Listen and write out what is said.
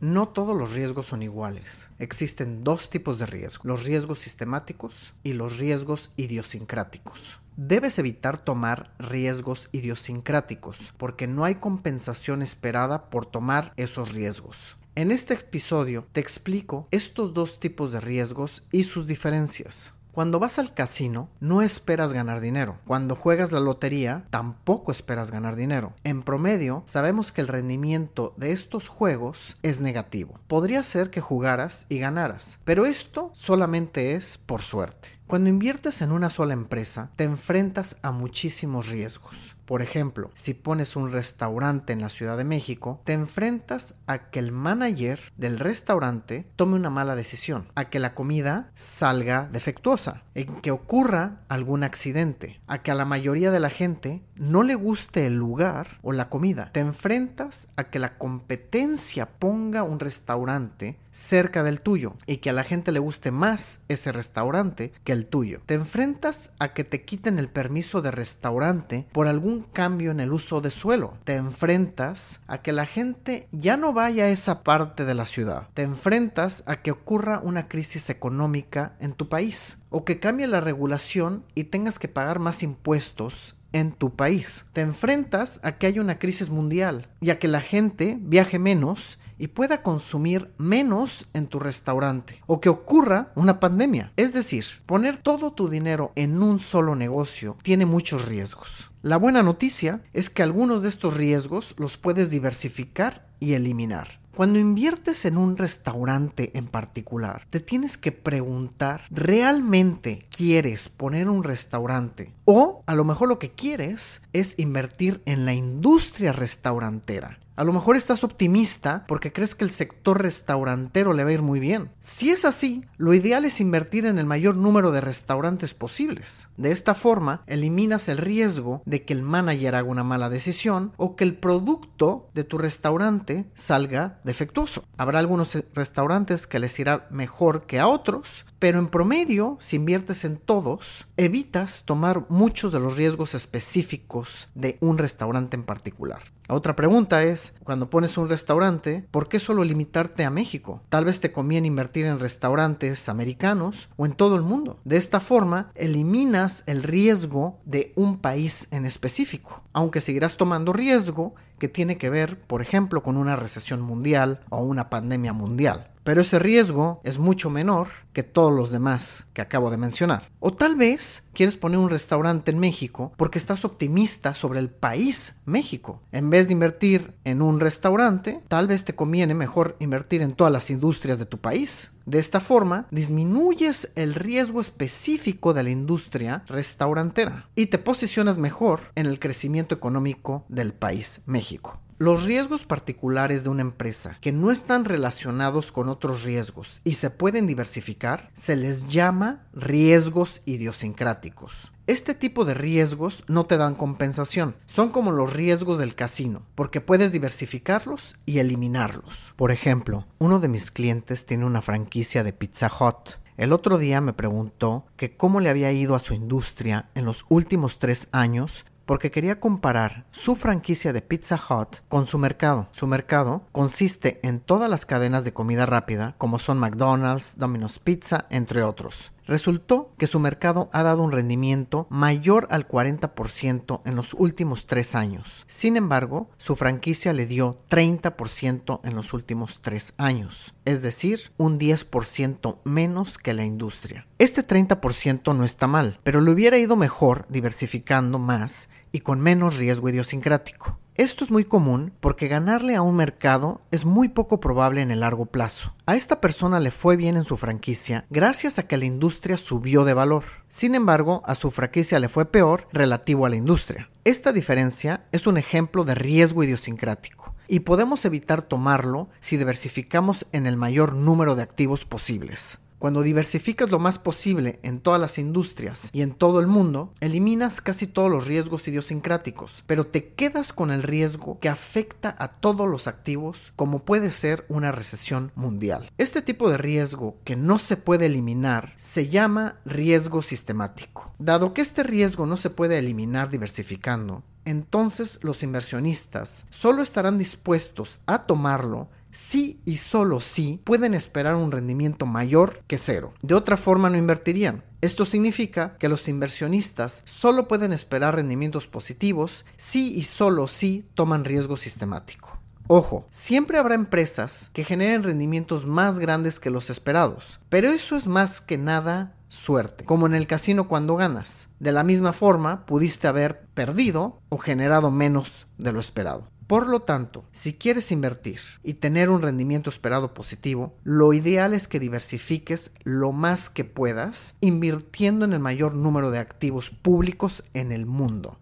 No todos los riesgos son iguales. Existen dos tipos de riesgo, los riesgos sistemáticos y los riesgos idiosincráticos. Debes evitar tomar riesgos idiosincráticos porque no hay compensación esperada por tomar esos riesgos. En este episodio te explico estos dos tipos de riesgos y sus diferencias. Cuando vas al casino, no esperas ganar dinero. Cuando juegas la lotería, tampoco esperas ganar dinero. En promedio, sabemos que el rendimiento de estos juegos es negativo. Podría ser que jugaras y ganaras, pero esto solamente es por suerte. Cuando inviertes en una sola empresa, te enfrentas a muchísimos riesgos. Por ejemplo, si pones un restaurante en la Ciudad de México, te enfrentas a que el manager del restaurante tome una mala decisión, a que la comida salga defectuosa, en que ocurra algún accidente, a que a la mayoría de la gente no le guste el lugar o la comida. Te enfrentas a que la competencia ponga un restaurante cerca del tuyo y que a la gente le guste más ese restaurante que el tuyo. Te enfrentas a que te quiten el permiso de restaurante por algún cambio en el uso de suelo. Te enfrentas a que la gente ya no vaya a esa parte de la ciudad. Te enfrentas a que ocurra una crisis económica en tu país o que cambie la regulación y tengas que pagar más impuestos en tu país. Te enfrentas a que haya una crisis mundial y a que la gente viaje menos y pueda consumir menos en tu restaurante o que ocurra una pandemia. Es decir, poner todo tu dinero en un solo negocio tiene muchos riesgos. La buena noticia es que algunos de estos riesgos los puedes diversificar y eliminar. Cuando inviertes en un restaurante en particular, te tienes que preguntar, ¿realmente quieres poner un restaurante? O a lo mejor lo que quieres es invertir en la industria restaurantera. A lo mejor estás optimista porque crees que el sector restaurantero le va a ir muy bien. Si es así, lo ideal es invertir en el mayor número de restaurantes posibles. De esta forma, eliminas el riesgo de que el manager haga una mala decisión o que el producto de tu restaurante salga defectuoso. Habrá algunos restaurantes que les irá mejor que a otros, pero en promedio, si inviertes en todos, evitas tomar muchos de los riesgos específicos de un restaurante en particular. Otra pregunta es, cuando pones un restaurante, ¿por qué solo limitarte a México? Tal vez te conviene invertir en restaurantes americanos o en todo el mundo. De esta forma, eliminas el riesgo de un país en específico, aunque seguirás tomando riesgo que tiene que ver, por ejemplo, con una recesión mundial o una pandemia mundial pero ese riesgo es mucho menor que todos los demás que acabo de mencionar. O tal vez quieres poner un restaurante en México porque estás optimista sobre el país México. En vez de invertir en un restaurante, tal vez te conviene mejor invertir en todas las industrias de tu país. De esta forma, disminuyes el riesgo específico de la industria restaurantera y te posicionas mejor en el crecimiento económico del país México. Los riesgos particulares de una empresa que no están relacionados con otros riesgos y se pueden diversificar se les llama riesgos idiosincráticos. Este tipo de riesgos no te dan compensación, son como los riesgos del casino, porque puedes diversificarlos y eliminarlos. Por ejemplo, uno de mis clientes tiene una franquicia de Pizza Hut. El otro día me preguntó que cómo le había ido a su industria en los últimos tres años porque quería comparar su franquicia de Pizza Hut con su mercado. Su mercado consiste en todas las cadenas de comida rápida, como son McDonald's, Domino's Pizza, entre otros. Resultó que su mercado ha dado un rendimiento mayor al 40% en los últimos tres años. Sin embargo, su franquicia le dio 30% en los últimos tres años, es decir, un 10% menos que la industria. Este 30% no está mal, pero le hubiera ido mejor diversificando más y con menos riesgo idiosincrático. Esto es muy común porque ganarle a un mercado es muy poco probable en el largo plazo. A esta persona le fue bien en su franquicia gracias a que la industria subió de valor. Sin embargo, a su franquicia le fue peor relativo a la industria. Esta diferencia es un ejemplo de riesgo idiosincrático y podemos evitar tomarlo si diversificamos en el mayor número de activos posibles. Cuando diversificas lo más posible en todas las industrias y en todo el mundo, eliminas casi todos los riesgos idiosincráticos, pero te quedas con el riesgo que afecta a todos los activos, como puede ser una recesión mundial. Este tipo de riesgo que no se puede eliminar se llama riesgo sistemático. Dado que este riesgo no se puede eliminar diversificando, entonces los inversionistas solo estarán dispuestos a tomarlo sí y solo sí pueden esperar un rendimiento mayor que cero. De otra forma no invertirían. Esto significa que los inversionistas solo pueden esperar rendimientos positivos si y solo si toman riesgo sistemático. Ojo, siempre habrá empresas que generen rendimientos más grandes que los esperados, pero eso es más que nada suerte, como en el casino cuando ganas. De la misma forma, pudiste haber perdido o generado menos de lo esperado. Por lo tanto, si quieres invertir y tener un rendimiento esperado positivo, lo ideal es que diversifiques lo más que puedas invirtiendo en el mayor número de activos públicos en el mundo.